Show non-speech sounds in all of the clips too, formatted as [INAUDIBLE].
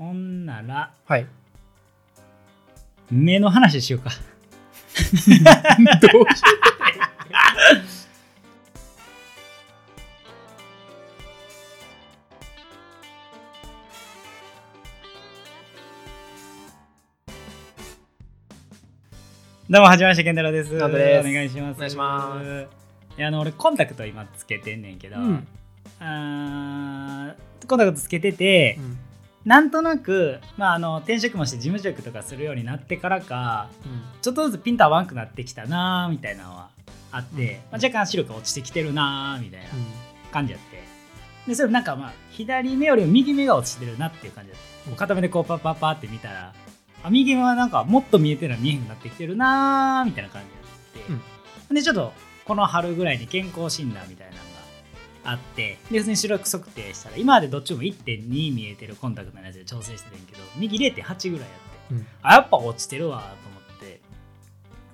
ほんならはい。目の話しようか。[LAUGHS] どうしどうもはじめまして健太郎です。お願いします。お願いします。いやあの俺コンタクト今つけてんねんけど、うん。あーコンタクトつけてて、うんなんとなく、まあ、あの転職もして事務職とかするようになってからかちょっとずつピント合わんくなってきたなーみたいなのはあって、うん。まあ、若干視力が落ちてきてるなーみたいな感じやって。でそれなんかまあ左目よりも右目が落ちてるなっていう感じだったもう片目でこうパッパッパって見たらあ右目はなんかもっと見えてるのは見えへんくなってきてるなーみたいな感じやって、でちょっとこの春ぐらいに健康診断みたいなのがあってで普通に視力測定したら今までどっちも1.2見えてるコンタクトのやつで調整してるんやけど右0.8ぐらいやってうん。あやっぱ落ちてるわと思って。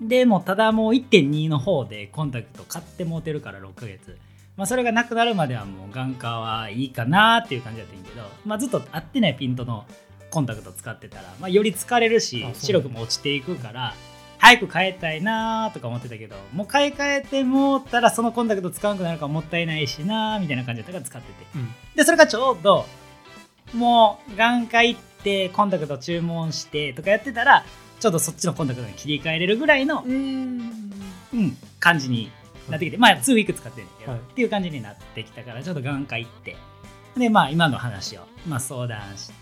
でもただもう1.2の方でコンタクト買ってもうてるから6ヶ月。まあそれがなくなるまではもう眼科はいいかなっていう感じだったんやけど、まあ、ずっと合ってないピントのコンタクト使ってたら、まあ、より疲れるし視力も落ちていくから早く変えたいなとか思ってたけどもう買い替えてもうたらそのコンタクト使わなくなるからもったいないしなみたいな感じだったから使ってて。うん。でそれがちょうどもう眼科行ってコンタクト注文してとかやってたらちょっとそっちのコンタクトに切り替えれるぐらいの、うん。うん、感じになってきて、まあ2ウィーク使ってるんだけど、はい。っていう感じになってきたからちょっと眼科行って。でまあ今の話を、まあ、相談して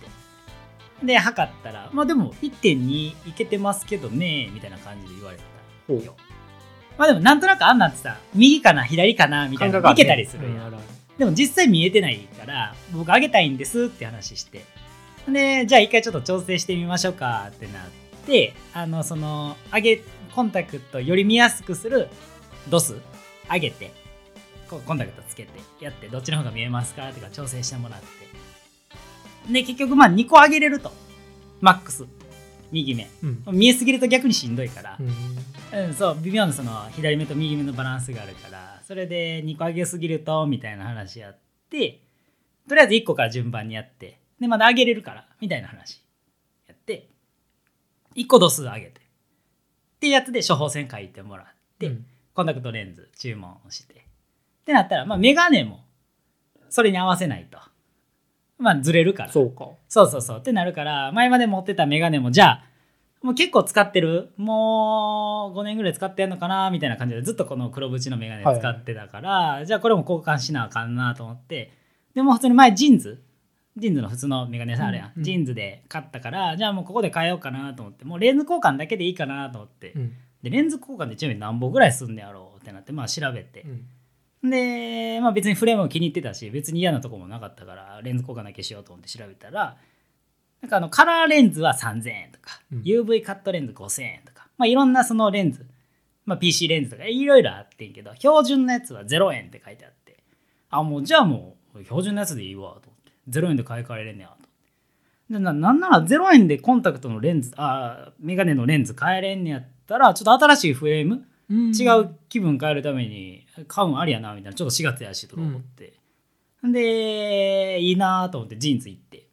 で測ったらまあでも1.2いけてますけどねみたいな感じで言われたよ。まあでもなんとなくあんなんってさ右かな左かなみたいなのいけたりするやん。でも実際見えてないから僕あげたいんですって話して。でじゃあ一回ちょっと調整してみましょうかってなってあのその上げコンタクトより見やすくするドス上げてコンタクトつけてやってどっちの方が見えますかとか調整してもらってで結局まあ2個上げれると。マックス。右目。うん。見えすぎると逆にしんどいから、うん。うん、そう。微妙なその左目と右目のバランスがあるから。それで2個上げすぎるとみたいな話やって。とりあえず1個から順番にやって。でまだ上げれるから。みたいな話やって。1個度数上げて。っていうやつで処方箋書いてもらって、うん。コンタクトレンズ注文して。ってなったらまあメガネもそれに合わせないとまあずれるから。そうか。そうそうそう。ってなるから前まで持ってたメガネもじゃあもう結構使ってる？もう5年ぐらい使ってんのかな？みたいな感じでずっとこの黒縁のメガネ使ってたから、じゃあこれも交換しなあかんなと思って。でも普通に前 JINS。JINS の普通のメガネさあるやん。うん JINS で買ったからじゃあもうここで変えようかなと思って。もうレンズ交換だけでいいかなと思って、うん。でレンズ交換でちなみになんぼぐらいすんねやろうってなってまあ調べて。う、んで、まあ、別にフレームも気に入ってたし別に嫌なとこもなかったからレンズ交換だけしようと思って調べたらなんかあのカラーレンズは3000円とか、うん。UV カットレンズ5000円とか、まあ、いろんなそのレンズ、まあ、PC レンズとかいろいろあってんけど標準のやつは0円って書いてあってあもうじゃあもう標準のやつでいいわと思って0円で買い替えれんねやとでななんなら0円でコンタクトのレンズあメガネのレンズ変えれんねやったらちょっと新しいフレーム違う気分変えるために買うんありやなみたいなちょっと4月やしとか思って、でいいなと思って JINS 行って。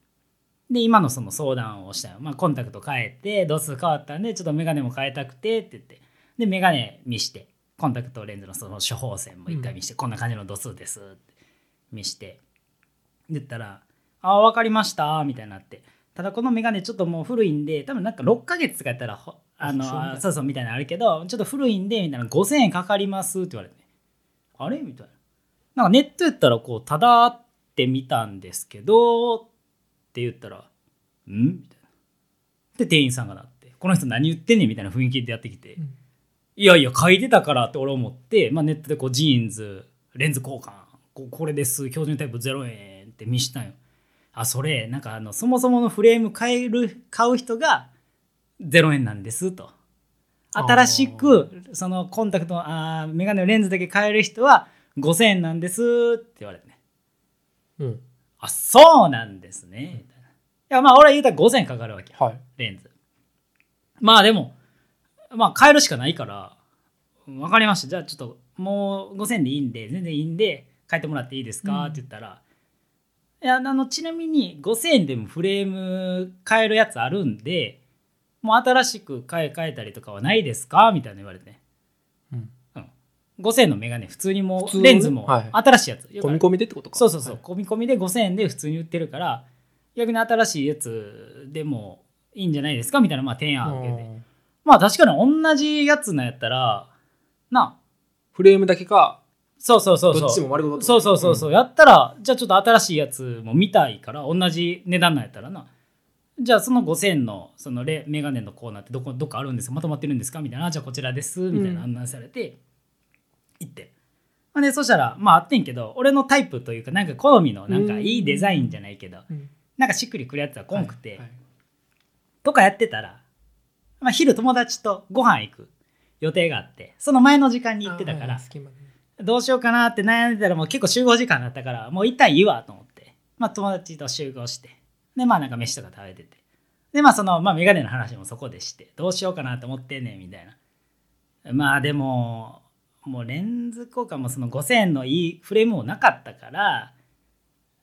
で今のその相談をしたよ、まあ、コンタクト変えて度数変わったんでちょっとメガネも変えたくてって言って。でメガネ見してコンタクトレンズのその処方箋も一回見して、こんな感じの度数ですって見して。言ったら「あ分かりました」みたいになって。ただこのメガネちょっともう古いんで多分なんか6ヶ月とかやったらほあのそうそう。みたいなのあるけどちょっと古いんでみたいな5000円かかりますって言われて。あれ？みたいな。なんかネットやったらこうただって見たんですけどって言ったら「ん?」みたいな。で店員さんがなってこの人何言ってんねん？みたいな雰囲気でやってきて、うん。いやいや書いてたからって俺思って、まあ、ネットでこうジーンズレンズ交換ここれです標準タイプ0円って見したんよ。あそれなんかあのそもそものフレーム買える買う人が0円なんですと。新しくそのコンタクトあーメガネのレンズだけ買える人は5000円なんですって言われてね。うん。あそうなんですね。みたいやまあ俺は言うたら5000円かかるわけよ。はい。レンズ。まあでもまあ変えるしかないから分かりました。じゃあちょっともう5000円でいいんで全然いいんで変えてもらっていいですか、うん。って言ったらいやあのちなみに5000円でもフレーム買えるやつあるんでもう新しく買い替えたりとかはないですか？みたいな言われて、うん。5000円のメガネ普通にもうレンズもはい新しいやつ、込み込みでってことか。そうそうそう、はい。込み込みで5000円で普通に売ってるから逆に新しいやつでもいいんじゃないですか？みたいなまあ提案を受けまあ確かに同じやつのやったらな。フレームだけか。そうそうそうどっちそうも丸ごとそうそうそうそう、やったらじゃあちょっと新しいやつも見たいから同じ値段なんやったらなじゃあその5000のそのレメガネのコーナーってどこどっかあるんですか？まとまってるんですか？みたいな。あじゃあこちらです。みたいな案内されて行って、まあでそしたらまああってんけど俺のタイプというかなんか好みのなんかいいデザインじゃないけどうん。なんかしっくりくるやつはこんくて、はい。はいとかやってたら、まあ、昼友達とご飯行く予定があってその前の時間に行ってたからあはいどうしようかなって悩んでたらもう結構集合時間だったからもう一旦いいわと思って、まあ、友達と集合してでまあなんか飯とか食べてて。でまあその、まあ、メガネの話もそこでしてどうしようかなと思ってんねんみたいな。まあでももうレンズ交換もその5000円のいいフレームもなかったから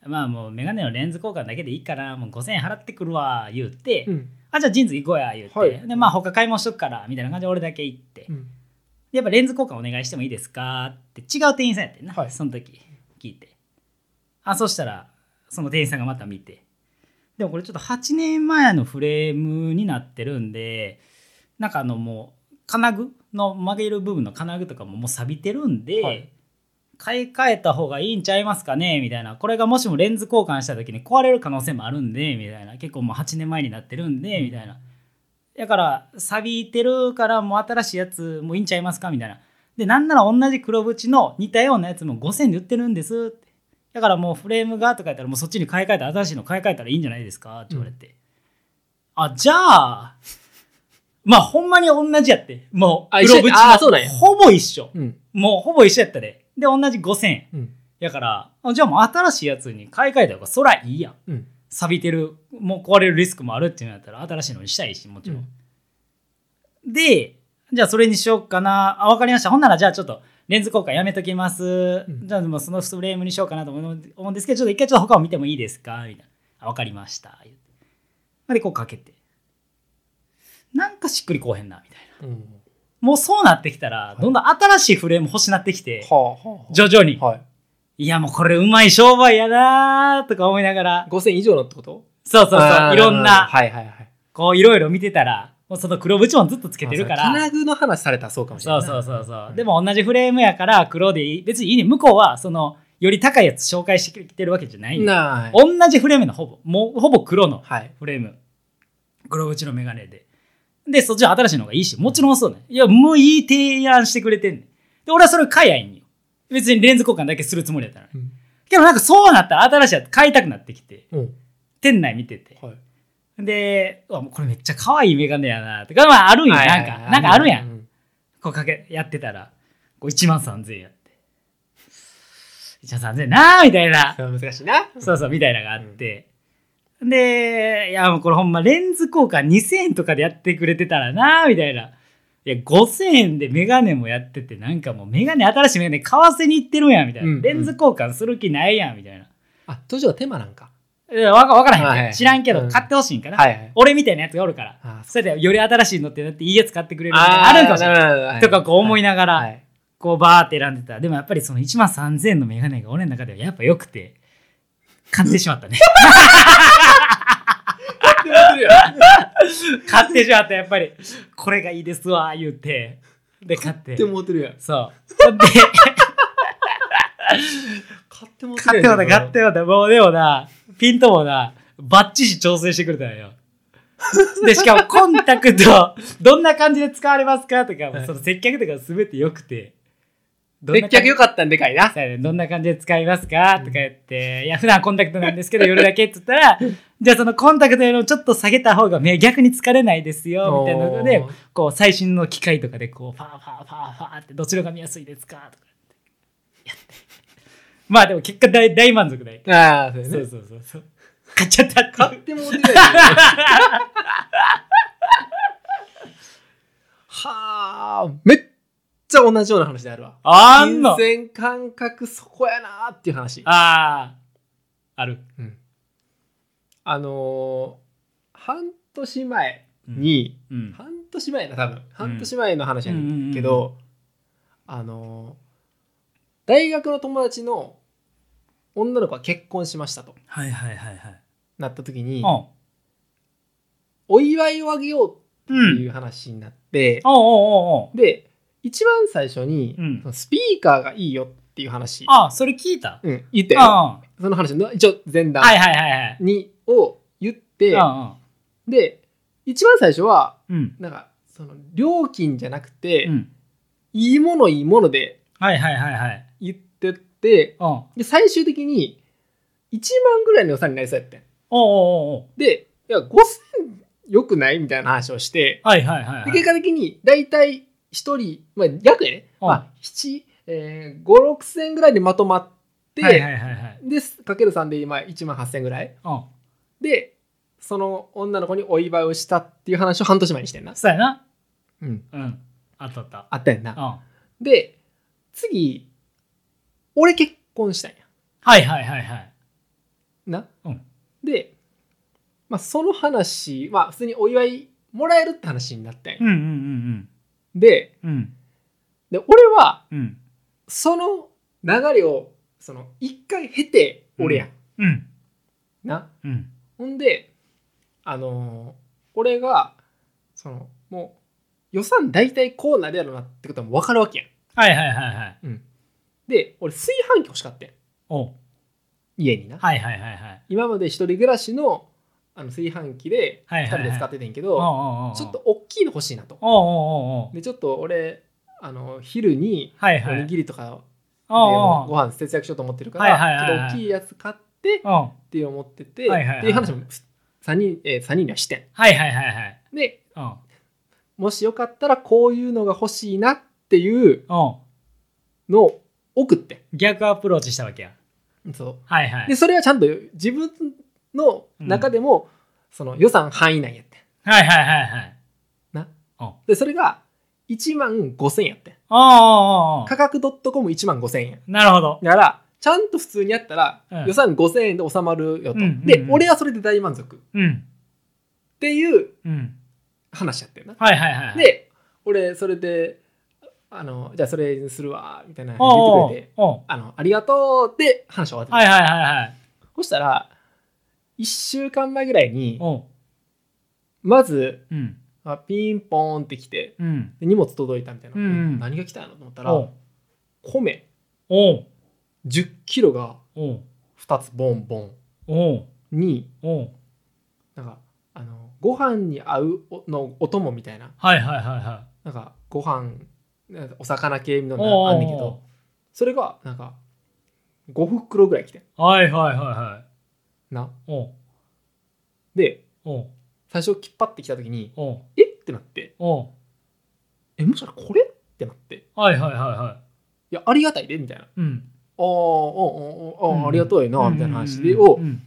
まあもうメガネのレンズ交換だけでいいからもう5000円払ってくるわ言って、うん。あじゃあ JINS 行こうや言って、はい。でまあ他買い物しとくからみたいな感じで俺だけ行って、うん。やっぱレンズ交換お願いしてもいいですかって違う店員さんやってんな、はい。その時聞いて。あそしたらその店員さんがまた見てでもこれちょっと8年前のフレームになってるんでなんかあのもう金具の曲げる部分の金具とかももう錆びてるんで、はい。買い替えた方がいいんちゃいますかね？みたいな。これがもしもレンズ交換した時に壊れる可能性もあるんでみたいな。結構もう8年前になってるんでみたいな。だから錆びてるからもう新しいやつもういいんちゃいますか？みたいな。でなんなら同じ黒縁の似たようなやつも5000で売ってるんですってだからもうフレームがとか言ったらもうそっちに買い替えたら新しいの買い替えたらいいんじゃないですか？って言われて、あじゃあまあほんまに同じやってもうあ一緒黒縁あそうなんや。のほぼ一緒。うん。もうほぼ一緒やったで。で同じ5000円。うん。やからあじゃあもう新しいやつに買い替えた方がそらいいやん。うん。錆びてるもう壊れるリスクもあるっていうのやったら新しいのにしたいしもちろん、でじゃあそれにしようかな。あ分かりました。ほんならじゃあちょっとレンズ交換やめときます、うん。じゃあもうそのフレームにしようかなと思うんですけどちょっと一回ちょっと他を見てもいいですか？みたいな。あ分かりました。言って。でこうかけて。なんかしっくりこうへんなみたいな。うん。もうそうなってきたら、い。どんどん新しいフレーム欲しなってきて、はあはあ。徐々に、はい。いやもうこれうまい商売やなーとか思いながら、5000以上のってこと？そうそうそう。いろんな、はいはいはい。こういろいろ見てたらもうその黒縁もずっとつけてるから。金具の話されたらそうかもしれな。いそうそうそうそう。でも同じフレームやから黒でいい別にいいね。向こうはそのより高いやつ紹介してきてるわけじゃない、な同じフレームのほぼもうほぼ黒のはい。フレーム。黒縁のメガネで。でそっちは新しいのがいいしもちろんそうね。いやもういい提案してくれてんねん。で俺はそれ買いゃいいんよ。別にレンズ交換だけするつもりやったらうん。けどなんかそうなったら新しいやつ買いたくなってきて。うん。店内見てて。はいで、うわもうこれめっちゃ可愛いメガネやなとか、まああるんや、なんか、なんかあるやん。んこうかけ、やってたら、こう1万3000円やって。1万3000円なーみたいな。難しいなそうそう、みたいなのがあって。で、いやもうこれほんまレンズ交換2000円とかでやってくれてたらなーみたいな。いや、5000円でメガネもやってて、なんかもうメガネ、新しいメガネ買わせに行ってるやん、みたいな。うんうんレンズ交換する気ないやん、みたいな。あ途中は手間なんかいやわかわからへん、はいはい知らんけど、うん買ってほしいんかな、はいはい俺みたいなやつがおるから。あそれでより新しいのってなっていいやつ買ってくれるみたいなあるんかもしれない。とかこう思いながら、はいこうバーって選んでた。でもやっぱりその1万3000円のメガネが俺の中ではやっぱ良くて、買ってしまったね。買ってしまった、やっぱり。これがいいですわ、言って。で、買って。買ってもうてるやんそう。で、買ってもうて買ってもうた、るやん買ってもうた。もうでもな、ピントもな、バッチシ調整してくれたんよ。で、しかもコンタクト、[LAUGHS] どんな感じで使われますかとか、はいその接客とかすべて良くて。接客よかったんでかいなどんな感じで使いますかとか言って、いや、普段コンタクトなんですけど、夜だけって言ったら、[LAUGHS] じゃあそのコンタクトよりもちょっと下げた方が目逆に疲れないですよ、みたいなのでこう、最新の機械とかで、こう、ファーファーファーファーって、どちらが見やすいですかとか言って。やって。まあでも結果大大満足だよ。ああそうやねそうそうそうそう。買っちゃったって買ってもうてるやんはあめっちゃ同じような話であるわあんの金銭感覚そこやなーっていう話あある。うん。あのー半年前に、うん。半年前だ多分半年前の話やねんけうんど、あのー大学の友達の女の子が結婚しましたとはいはいはいはい。なった時におうお祝いをあげようってうん。いう話になって、おうおうおうおうで一番最初に、うんそのスピーカーがいいよっていう話、あ、それ聞いた？うん、言ってその話の一応前段はいはいはいはい。に、を言って、うんで一番最初はうん。なんかその料金じゃなくて、うん。いいものいいものではいはいはいはい。言ってうで最終的に1万ぐらいの予算になりそうやってんおうおうおうでいや5000よくない？みたいな話をして、はいはいはいはい。で結果的に大体1人、まあ、約やね、うんまあ、7、えー、5、6000円ぐらいでまとまって、はいはいはいはい。でかける3で今1万8000円ぐらいうん。でその女の子にお祝いをしたっていう話を半年前にしてんな、そうやな。うん、うん。あったあった。あったやんな、うん。はで次俺結婚したんやいはいはいはい。な、うんで、まあ、その話は普通にお祝いもらえるって話になったんや、うんうんうんでうん。うん。で俺はうん。その流れをその一回経て俺やん、うん。な？うん。ほんであのー俺がそのもう予算大体こうなるやろなってことも分かるわけやん、はいはいはいはい。うん、で俺炊飯器欲しかったんおう家にな、はいはいはいはい。今まで一人暮らしのあの炊飯器で2はいはいはい人で使っててんけど、ちょっと。大きいの欲しいなとおうおうおうおう。でちょっと俺あの昼におはいはい。にぎりとかでおうおうご飯節約しようと思ってるかはいはいはいはいらちょっと大きいやつ買っておうって思ってて、はいはいはいっていう話も3人,、えー、3人にはしてんはいはいはいはい。でうん。もしよかったらこういうのが欲しいなっていうおうのを送って逆アプローチしたわけや。んそはいはい。うでそれはちゃんと自分の中でも、その予算範囲内やってんはいはいはいはい。なでそれが1万5000円やってんおうおうお価格 .com1 万5000円なるほど。だからちゃんと普通にやったらうん予算5000円で収まるよと、うんうんうんで俺はそれで大満足っうん。ていううん。話やってんなはいはいはいはい。、で俺それであのじゃあそれにするわみたいな言ってくれてあのありがとうって話終わってた、はいはいはいはい。そしたら1週間前ぐらいに。まずうん。あピンポーンって来てうん。で荷物届いたみたいな、うんうん何が来たのと思ったら。米おう。1 0キロがおう。2つボンボン。に。なんかあのご飯に合うおのお供みたいなはいはいはいはい。なんかご飯お魚系のおうおうおうあんねんけどそれがなんか5袋ぐらい来てんはいはいはいはい。な。で。最初きっぱってきた時に。えっ？てなって。えもしかしたらこれ？ってなっていはいはいはいはやありがたいで？みたいな。うん。あああああありがとうよなみたいな話でをうんうん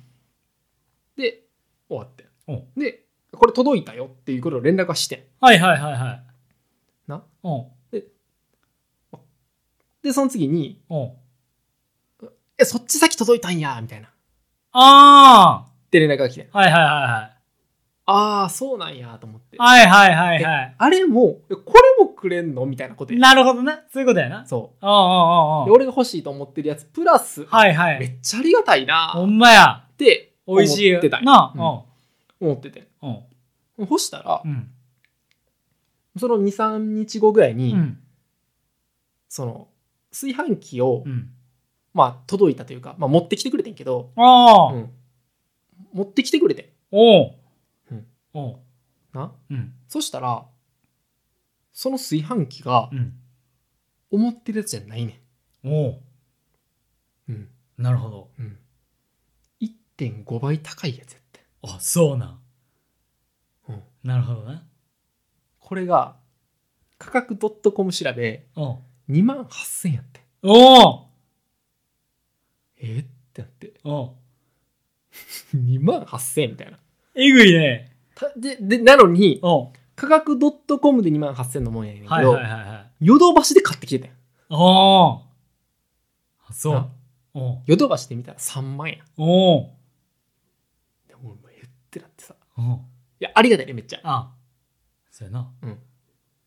で終わっておでこれ届いたよっていうことを連絡はしてんはいはいはいはい。なおう。でその次におう。えそっち先届いたんやみたいなっあて連絡が来てんあはいはいはいああそうなんやと思ってはい。はいはいはいはい。あれもえこれもくれんの？みたいなことやなるほどな。そういうことやな。そおうおうおうおううで俺が欲しいと思ってるやつプラスはいはい。めっちゃありがたいなほっんまや。て思美味しいってたなうん思っててあ。うん。そしたらうん。その23日後ぐらいに、うん。その炊飯器を、うん。まあ届いたというか、まあ、持ってきてくれてんけど、ああ。うん持ってきてくれてんおううん。おう。な？うん。そしたらその炊飯器がうん。思ってるやつじゃないねおう。ん、うんなるほど。うん、1.5倍高いやつやって、あ、そうなん。うん、なるほどな。これが価格 .com 調べおう2万8000やって。おうえーってなって。おう2 [LAUGHS] 万8000みたいな。えぐいね。たででなのにおう価格 .com で2万8000のもんやねんけど、はいはいはいはい。ヨドバシで買ってきてたん。おお。あそう。ヨドバシで見たら3万やおうでも俺言ってなってさ。おういやありがたいねめっちゃ。あそうやな。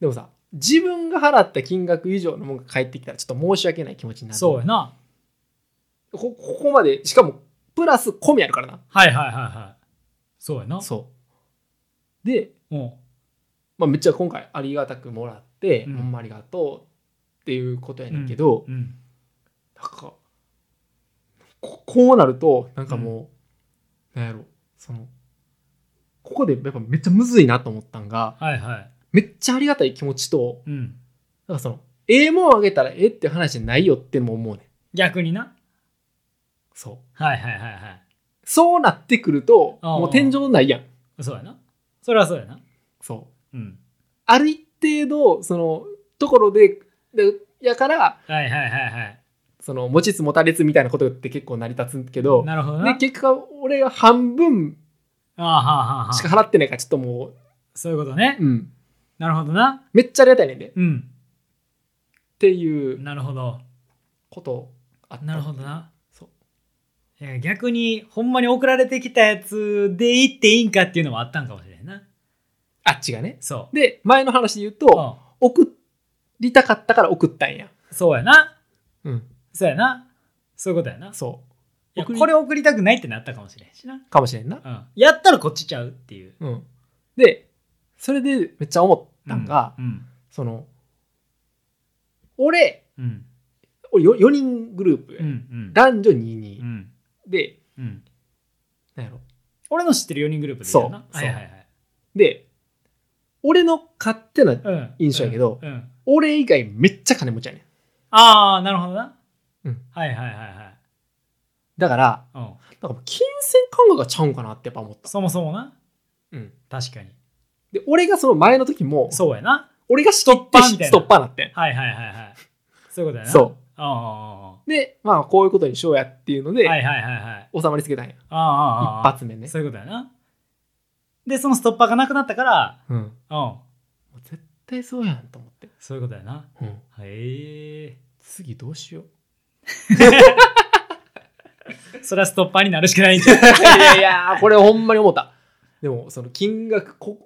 でもさ自分が払った金額以上のものが返ってきたらちょっと申し訳ない気持ちになる。そうやな。こここまでしかもプラス込みあるからな。はいはいはいはい。そうやな。そう。で、おうまあ、めっちゃ今回ありがたくもらって、うん。ほんまありがとうっていうことやねんけど、うん。なんかここうなるとなんかもう、なんやろそのここでやっぱめっちゃむずいなと思ったんがはいはいめっちゃありがたい気持ちとうん。なんかそのええもんあげたらええって話じゃないよってのも思うねん。逆にな。そう。はいはいはいはい。そうなってくるともう天井ないやん。そうやな。それはそうやな。そう。うん。ある一定のそのところででやからはいはいはいはい。その持ちつ持たれつみたいなことって結構成り立つけどなるほどな。で結果俺が半分ああはあはあはしかあ払ってないからちょっともそういうことね。う、うん、なるほどな。めっちゃありがたいねんで。っうん。ていう。なるほど。ことあった。なるほどな。そう。いや逆にほんまに送られてきたやつでいっていいんかっていうのもあったんかもしれんな。あっちがね。そで前の話で言ううとう送りたかったから送ったんや。んそうやな。うん。そうやな。そういうことやな。そう。いや送りこれ送りたくないってなったかもしれんしな、かもしれんな。うん、やったらこっちちゃうっていう。うん。でそれでめっちゃ思ったんが、うん。その俺うん。俺 4, 人グループや、うんうん。男女う22、ん。でうん。なんやろ。俺の知ってる4人グループでいいよな。そう。はいはいはい。で俺の勝手なうん。印象やけどうん。うん。俺以外めっちゃ金持ちやねん。ああなるほどな、うん。はいはいはいはい。だからうん。なんかもう金銭感覚がちゃうんかなってやっぱ思った、そもそもな。うん、確かにで俺がその前の時もそうやな。俺がストッパーみたいな。ストッパーなってん。はいはいはいはい。そういうことやな。そう。あでまあこういうことにしようやっていうので、あはいはいはいはい。収まりつけたんや。ああああ一発目ね。そういうことやな。でそのストッパーがなくなったからうん。うん。もう絶対そうやんと思って、そういうことやな。うん、へえ。次どうしよう。[LAUGHS] それはストッパーになるしかないんじゃんい。やいやこれほんまに思った。でもその金額こあ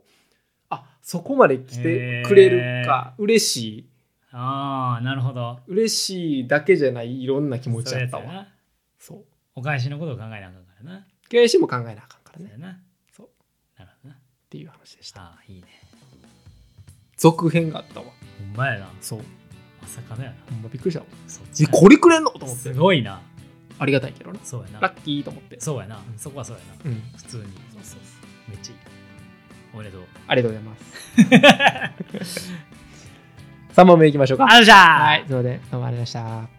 そこまで来てくれるか、嬉しい。ああなるほど。嬉しいだけじゃないいろんな気持ちそうだったわそうお返しのことを考えなあかんからな。経営も考えなあかんからね。そうやな。そう。なるほどな。っていう話でした。ああいいね。続編があったわ。ほんまやな。そう。まさかのやな。ほんまびっくりしたわ。そっえこれくれんの？と思って。すごいな。ありがたいけどねそうやな。ラッキーと思って。そうやな。そこはそうやな。うん。普通に。そうそう。めっちゃいいおめでとうありがとうございます [LAUGHS] 3問目いきましょうかあるじゃんはい、すいません。どうもありがとうございました。